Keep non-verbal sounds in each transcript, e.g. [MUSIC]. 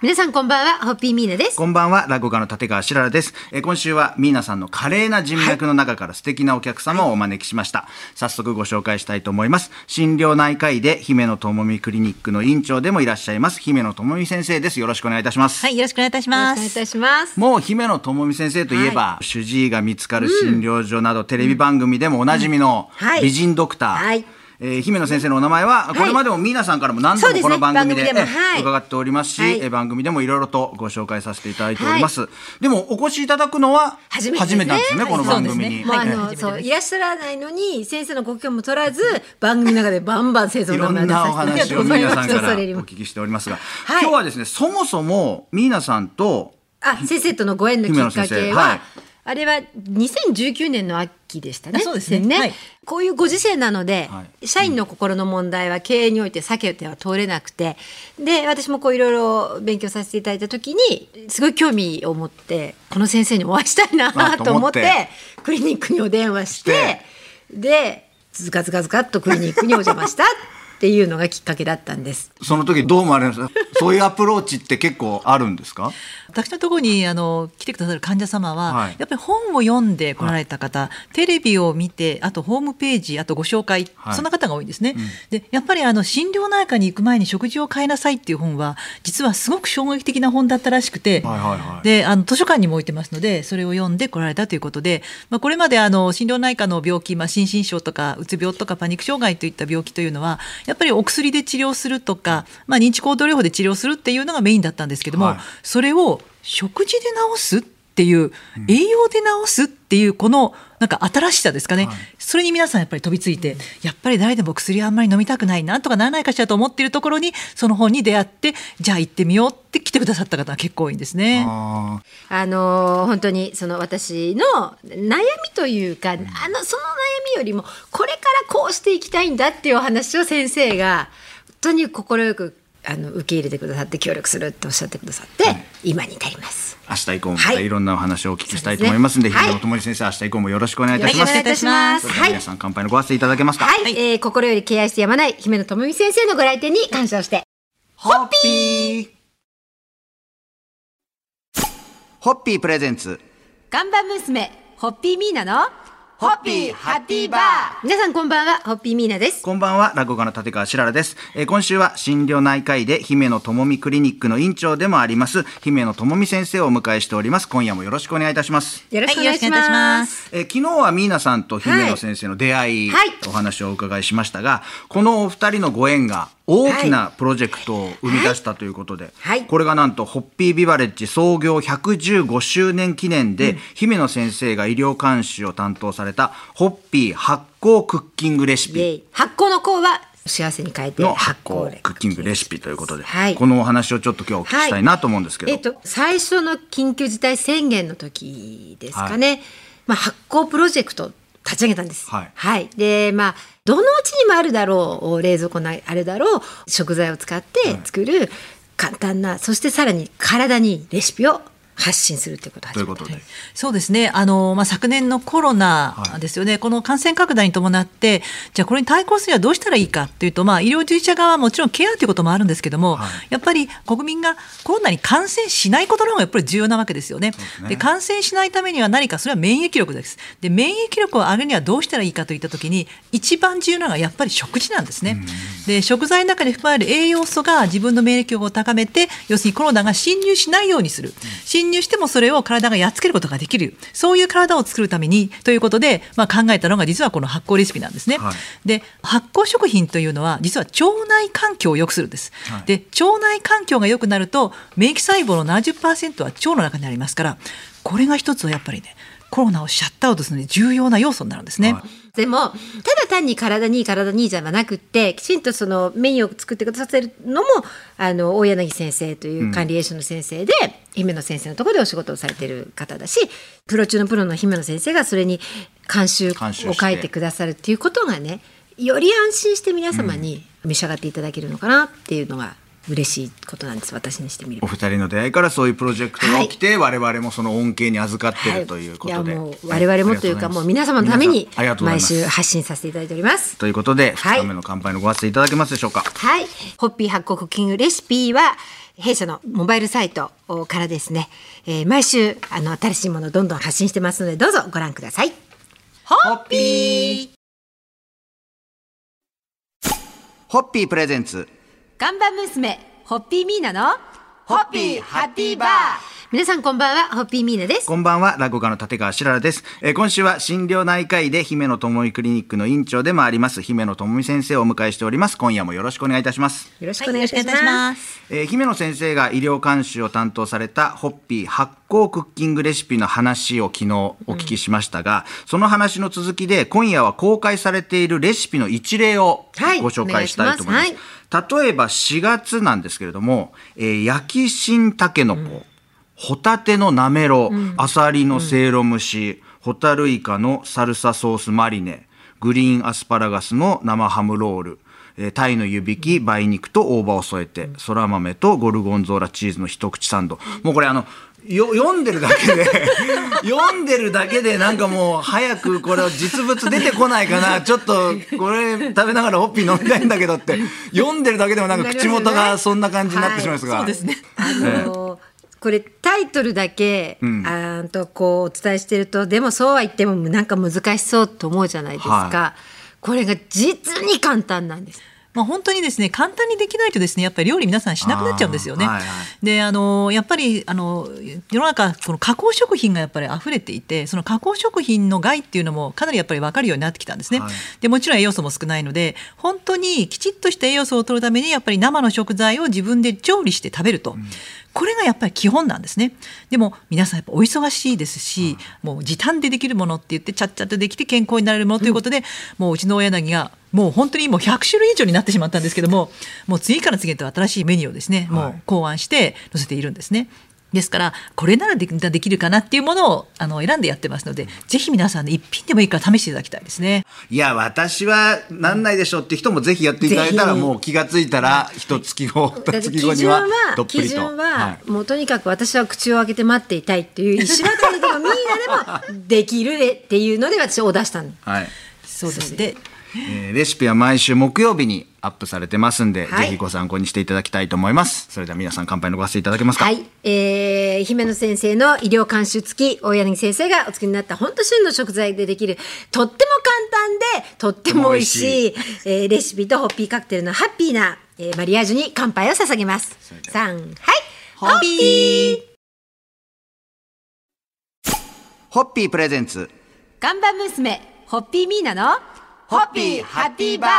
皆さんこんばんは、ホッピーミーナです。こんばんは、落語家の立川しららです。えー今週はミーナさんの華麗な人脈の中から素敵なお客様をお招きしました。早速ご紹介したいと思います。心療内科医で姫野智美クリニックの院長でもいらっしゃいます、姫野智美先生です。よろしくお願いいたします。はい、よろしくお願いいたしよろます。しくお願いいたします。もう姫野智美先生といえば、主治医が見つかる診療所など、テレビ番組でもおなじみのはい美人ドクター。はいえー姫野先生のお名前は、これまでもミーナさんからも何度もこの番組で伺っておりますし、はい。えー番組でもいろいろとご紹介させていただいております。でも、お越しいただくのは初めてですね。なんですよね、この番組に。あの、そう、いらっしゃらないのに、先生のご許可も取らず、番組の中でバンバン先生いろんの名前を出なおさせて話をミーナさんからお聞きしておりますが、はい今日はですね、そもそもミーナさんと、あ、先生とのご縁のきっかけは、あれは2019年の秋でしたね。あそうですね。はい。こういうご時世なので、は社員の心の問題は経営において避けては通れなくて、で、私もこういろいろ勉強させていただいた時に、すごい興味を持って、この先生にお会いしたいなあと思って、と思って。クリニックにお電話して、で、ズカズカズカっとクリニックにお邪魔したっていうのがきっかけだったんです。その時どう思われますかそういうアプローチって結構あるんですか？私のところにあの来てくださる患者様は、はい。やっぱり本を読んで来られた方、テレビを見て、あとホームページ、あとご紹介、はい。そんな方が多いんですね。で、やっぱりあの心療内科に行く前に食事を変えなさいっていう本は、実はすごく衝撃的な本だったらしくて、はいはいはい。で、あの図書館にも置いてますので、それを読んで来られたということで、まあこれまであの心療内科の病気、まあ心身症とかうつ病とかパニック障害といった病気というのは、やっぱりお薬で治療するとか、まあ認知行動療法で治療するっていうのがメインだったんですけども、はい。それを食事で治すっていう、栄養で治すっていうこのなんか新しさですかね、はい。それに皆さんやっぱり飛びついて、やっぱり誰でも薬あんまり飲みたくないなんとかならないかしらと思っているところにその本に出会ってじゃあ行ってみようって来てくださった方が結構多いんですね。ああのー本当にその私の悩みというか、あのその悩みよりもこれからこうしていきたいんだっていうお話を先生が本当に快くあの受け入れてくださって協力するっておっしゃってくださって、今に至ります。ー明日以降もまはいたいろんなお話をお聞きしたいと思いますんで、そうですね姫野智美先生、明日以降もよろしくお願いいたします。よろしくお願いいたします。皆。さん乾杯のご発声いただけますか？はい、えー心より敬愛してやまない姫野智美先生のご来店に感謝をして。ホッピーホッピープレゼンツ。看板娘、ホッピーミーナの、ホッピーハッピーバー皆さんこんばんは、ホッピーミーナです。こんばんは、落語家の立川しららです。えー今週は心療内科医で姫野智美クリニックの院長でもあります、姫野智美先生をお迎えしております。今夜もよろしくお願いいたします。よろしくお願いしはいよろしくお願いいたしま。ますえー昨日はミーナさんと姫野先生の出会い、はいお話をお伺いしましたが、このお二人のご縁が大きなプロジェクトを生み出したということで、はい。これがなんとホッピービバレッジ創業115周年記念で、姫野先生が医療監視を担当されたホッピー発酵クッキングレシピ。発酵の酵は幸せに変えての発酵レクッキングレシピということで、はい。このお話をちょっと今日お聞きしたいなと思うんですけど、えっと、最初の緊急事態宣言の時ですかね、まあ、発酵プロジェクト立ち上げたんです。はい。でまあどのうちにもあるだろう冷蔵庫にあるだろう食材を使って作る簡単な、そしてさらに体にレシピを発信するっていうことということで、そうですね。あの、まあ、昨年のコロナですよね。この感染拡大に伴って、じゃあこれに対抗するにはどうしたらいいかというと、まあ、医療従事者側はもちろんケアということもあるんですけども、はいやっぱり国民がコロナに感染しないことの方がやっぱり重要なわけですよね。すねで感染しないためには何か、それは免疫力です。で、免疫力を上げるにはどうしたらいいかといったときに、一番重要なのはやっぱり食事なんですね。で、食材の中に含まれる栄養素が自分の免疫力を高めて、要するにコロナが侵入しないようにする。侵入してもそれを体がやっつけることができる。そういう体を作るためにということで、まあ、考えたのが実はこの発酵レシピなんですね。はいで、発酵食品というのは実は腸内環境を良くするんです。はいで、腸内環境が良くなると、免疫細胞の70%は腸の中にありますから、これが一つはやっぱりね、コロナをシャットアウトするのに重要な要素になるんですね。はいでもただ単に体にいい体にいいじゃなくってきちんとそのメニューを作ってくださるのもあの大柳先生という管理栄養士の先生で、姫野先生のところでお仕事をされてる方だしプロ中のプロの姫野先生がそれに監修を書いてくださるっていうことがねより安心して皆様に召し上がっていただけるのかなっていうのが嬉しいことなんです私にしてみれば。お二人の出会いからそういうプロジェクトが起きて、我々もその恩恵に預かっているということで、い。やもう我々もというかもう皆様のために毎週発信させていただいております。ということではい。2日目の乾杯のご発声いただけますでしょうか？はい。ホッピー発酵クッキングレシピは、弊社のモバイルサイトからですね、えー毎週、あの、新しいものをどんどん発信してますので、どうぞご覧ください。ホッピー。ホッピープレゼンツ看板娘、ホッピーミーナの、ホッピーハッピーバー。皆さんこんばんは、ホッピーミーナです。こんばんは、落語家の立川しららです。えー今週は心療内科医で姫野智美クリニックの院長でもあります、姫野智美先生をお迎えしております。今夜もよろしくお願いいたします。よろしくお願いいたします。す。えー姫野先生が医療監修を担当されたホッピー発酵クッキングレシピの話を昨日お聞きしましたが、その話の続きで今夜は公開されているレシピの一例をはいご紹介したいと思います。お願いし例えば4月なんですけれども、えー焼き新たけのこ、ホタテのなめろう、アサリのせいろ蒸し、ホタルイカのサルサソースマリネ、グリーンアスパラガスの生ハムロール、えータイの湯引き、梅肉と大葉を添えて、そら豆とゴルゴンゾーラチーズの一口サンド。もうこれあの、よ読んでるだけで [LAUGHS] 読んでるだけでなんかもう早くこれ実物出てこないかな。ちょっとこれ食べながらホッピー飲みたいんだけどって読んでるだけでもなんか口元がそんな感じになってしまいますが、そうですね。あのーこれタイトルだけ、ん。あとこうお伝えしてるとでもそうは言ってもなんか難しそうと思うじゃないですか、はこれが実に簡単なんですまあ、本当にですね簡単にできないとですねやっぱり料理皆さんしなくなっちゃうんですよね。はいはいであのやっぱりあの世の中この加工食品がやっぱり溢れていてその加工食品の害っていうのもかなりやっぱり分かるようになってきたんですね。はいでもちろん栄養素も少ないので本当にきちっとした栄養素を取るためにやっぱり生の食材を自分で調理して食べると。これがやっぱり基本なんですね。でも皆さんやっぱお忙しいですし、もう時短でできるものって言ってちゃっちゃとできて健康になれるものということで、もううちの親柳がもう本当にもう100種類以上になってしまったんですけども、もう次から次へと新しいメニューをですね、もう考案して載せているんですね。ですからこれならでできるかなっていうものをあの選んでやってますので、ぜひ皆さんね一品でもいいから試していただきたいですね。いや私はなんないでしょうって人もぜひやっていただいたらもう気がついたら一月後二月後にはどっぷ基りと。準は、はい。もうとにかく私は口を開けて待っていたいっていう石渡りでもミーナでもできるでっていうので私を出したのはい。そうです。でえーレシピは毎週木曜日にアップされてますんで、はいぜひご参考にしていただきたいと思います。それでは皆さん乾杯のご発声いただけますか？はい、えー、姫野先生の医療監修付き大柳先生がお作りになった本当旬の食材でできるとっても簡単でとっても美味しいえーレシピとホッピーカクテルのハッピーな、えーマリアージュに乾杯を捧げます。三はいホッピーホッピープレゼンツ。看板娘ホッピーミーナのホッピーハッピーバー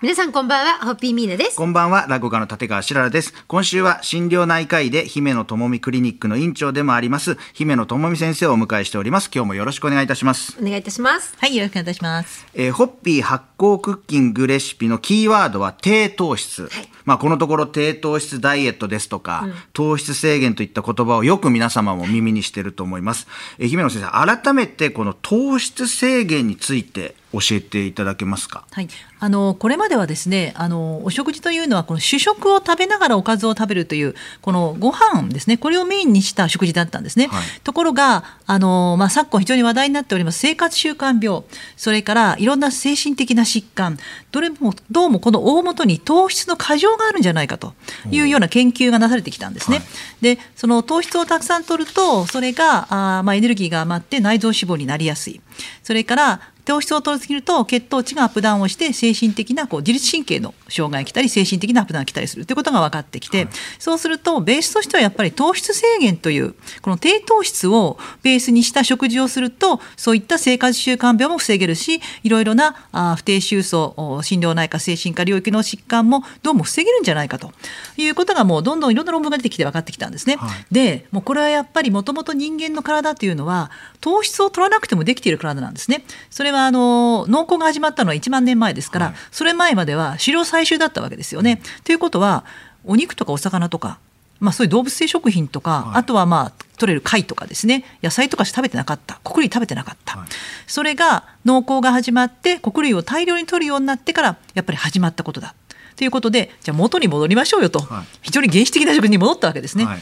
皆さんこんばんはホッピーミーナです。こんばんは、落語家の立川しららです。今週は心療内科医で姫野智美クリニックの院長でもあります、姫野智美先生をお迎えしております。今日もよろしくお願いいたします。お願いいたします。はいよろしくお願いいたします。えーホッピー発酵クッキングレシピのキーワードは低糖質。まあこのところ低糖質ダイエットですとか、糖質制限といった言葉をよく皆様も耳にしていると思います。えー姫野先生、改めてこの糖質制限について教えていただけますか？はい、あのこれまではですねあのお食事というのはこの主食を食べながらおかずを食べるというこのご飯ですねこれをメインにした食事だったんですね、はい。ところがあの、まあ、昨今非常に話題になっております生活習慣病それからいろんな精神的な疾患どれもどうもこの大元に糖質の過剰があるんじゃないかというような研究がなされてきたんですね。はい。でその糖質をたくさん取るとそれがあー、まあ、エネルギーが余って内臓脂肪になりやすい。それから糖質を取りすぎると血糖値がアップダウンをして精神的なこう自律神経の障害が来たり精神的なアップダウンが来たりするということが分かってきて、そうするとベースとしてはやっぱり糖質制限というこの低糖質をベースにした食事をするとそういった生活習慣病も防げるしいろいろなあー不定収素お心療内科精神科領域の疾患もどうも防げるんじゃないかということがもうどんどんいろんな論文が出てきて分かってきたんですね。はいでもうこれはやっぱりもともと人間の体というのは糖質を取らなくてもできている体なんですね。それはあの農耕が始まったのは1万年前ですから、はい。それ前までは狩猟採集だったわけですよね。ということはお肉とかお魚とか、まあ、そういう動物性食品とか、はい。あとはまあ取れる貝とかですね。野菜とかしか食べてなかった。穀類食べてなかった、はい。それが農耕が始まって穀類を大量に取るようになってからやっぱり始まったことだ。ということでじゃあ元に戻りましょうよと、はい。非常に原始的な食事に戻ったわけですね。はい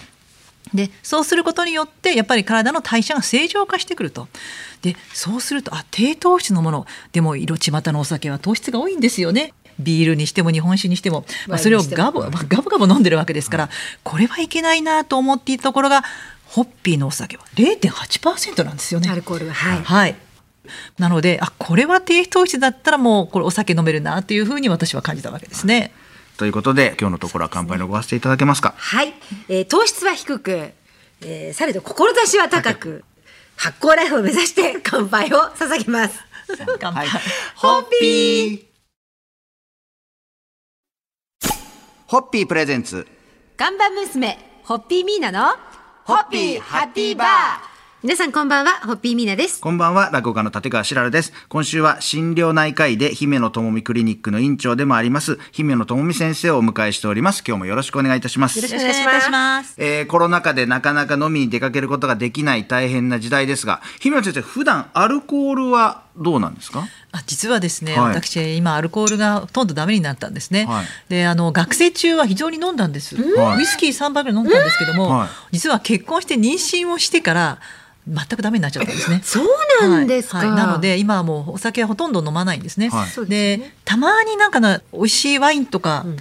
でそうすることによってやっぱり体の代謝が正常化してくると。でそうするとあ低糖質のもの。でも色ちまたのお酒は糖質が多いんですよね。ビールにしても日本酒にしても、まあ、それをガブガブガブ飲んでるわけですからこれはいけないなと思っていたところがホッピーのお酒は。0.8%なんですよね。アルコールがはい。はい。なのであこれは低糖質だったらもうこれお酒飲めるなというふうに私は感じたわけですね。ということで今日のところは乾杯のご発声いただけますか？はい、えー糖質は低く、えーされど志は高く発酵ライフを目指して乾杯を捧げます。乾杯ホッピー。ホッピープレゼンツ。看板娘ホッピーミーナのホッピーハッピーバー皆さんこんばんはホッピーミーナです。こんばんは、落語家の立川しららです。今週は心療内科医で姫野智美クリニックの院長でもあります、姫野智美先生をお迎えしております。今日もよろしくお願いいたします。よろしくよろしくお願いいたします。えーコロナ禍でなかなか飲みに出かけることができない大変な時代ですが、姫野先生、普段アルコールはどうなんですか？あ実はですね、はい。私今アルコールがほとんどダメになったんですね、はい。であの学生中は非常に飲んだんです、はい。ウイスキー3杯ぐらい飲んだんですけども、はい。実は結婚して妊娠をしてから全くダメになっちゃったんですね。そうなんですか、はい。はい。なので今はもうお酒はほとんど飲まないんですね、はい。でたまになんかな美味しいワインとか、ん。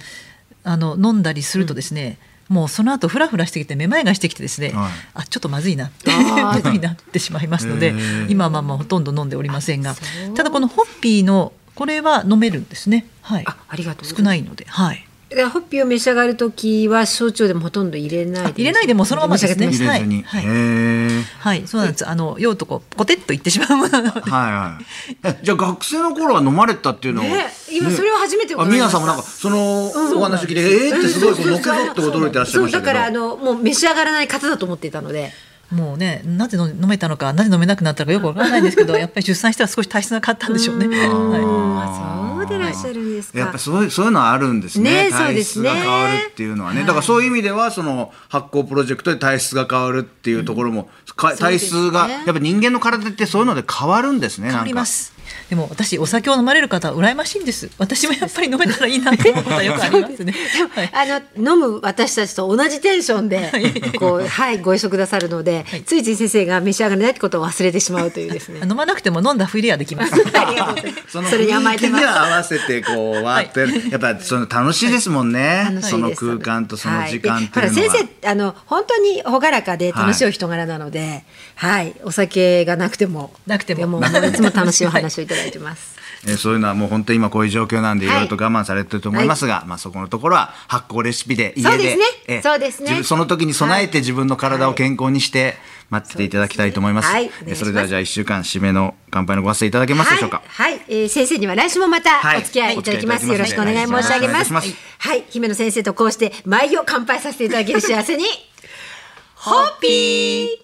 あの飲んだりするとですね、もうその後フラフラしてきてめまいがしてきてですね、はい。あちょっとまずいなって [LAUGHS] になってしまいますので今はまあまあほとんど飲んでおりませんがただこのホッピーのこれは飲めるんですね。はい。あありがとうございます。少ないのではい。でホッピーを召し上がるときは焼酎でもほとんど入れないで入れないでもうそのまま召し上がって入れずに。はい。はい。そうなんです。あの用とこうポテッといってしまうもの。なのではいはい。え、じゃあ学生の頃は飲まれたっていうのを。ね今それを初めて皆さんもなんか、そのお話を聞いて、えーってすごいこうのけぞって驚いてらっしゃいましただからあのもう召し上がらない方だと思っていたのでもうねなぜ飲飲めたのかなぜ飲めなくなったのかよくわからないんですけど [LAUGHS] やっぱり出産したら少し体質が変わったんでしょうね。はあそうでいらっしゃるんですか、やっぱそういうそういうのはあるんですね。ねそう体質ですね。が変わるっていうのはね、だからそういう意味ではその発酵プロジェクトで体質が変わるっていうところも、う体ですね。質がやっぱ人間の体ってそういうので変わるんですね。い、変なんか。わります。でも私お酒を飲まれる方は羨ましいんです。私もやっぱり飲めたらいいなと思うことはよくありますね。[LAUGHS] はい。あの飲む私たちと同じテンションでこうはいご一緒くださるので、ついつい先生が召し上がらないってことを忘れてしまうというですね。飲まなくても飲んだふりはできます。ありがとうござい。[LAUGHS] ますそれに甘えてます。合わせてこうわーってやっぱその楽しいですもんね、楽しい。ですその空間とその時間はいっていうのは、先生あの本当に朗らかで楽しいお人柄なので、はい、お酒がなくても。なくても。でももういつも楽しいお話をいただいてます。えーそういうのはもう本当に今こういう状況なんでいはい。ろいろと我慢されてると思いますが、まあそこのところは発酵レシピで家で。そうですね。えーそうですね。自分その時に備えて自分の体を健康にして待ってていただきたいと思います。はい。えーそれではじゃあ一週間締めの乾杯のご発声いただけますでしょうか？はい、はい。えー先生には来週もまたはい。お付き合いいただきます。よろしくお願い申し上げます。はい、姫野先生とこうして毎を乾杯させていただける幸せに、ホッピー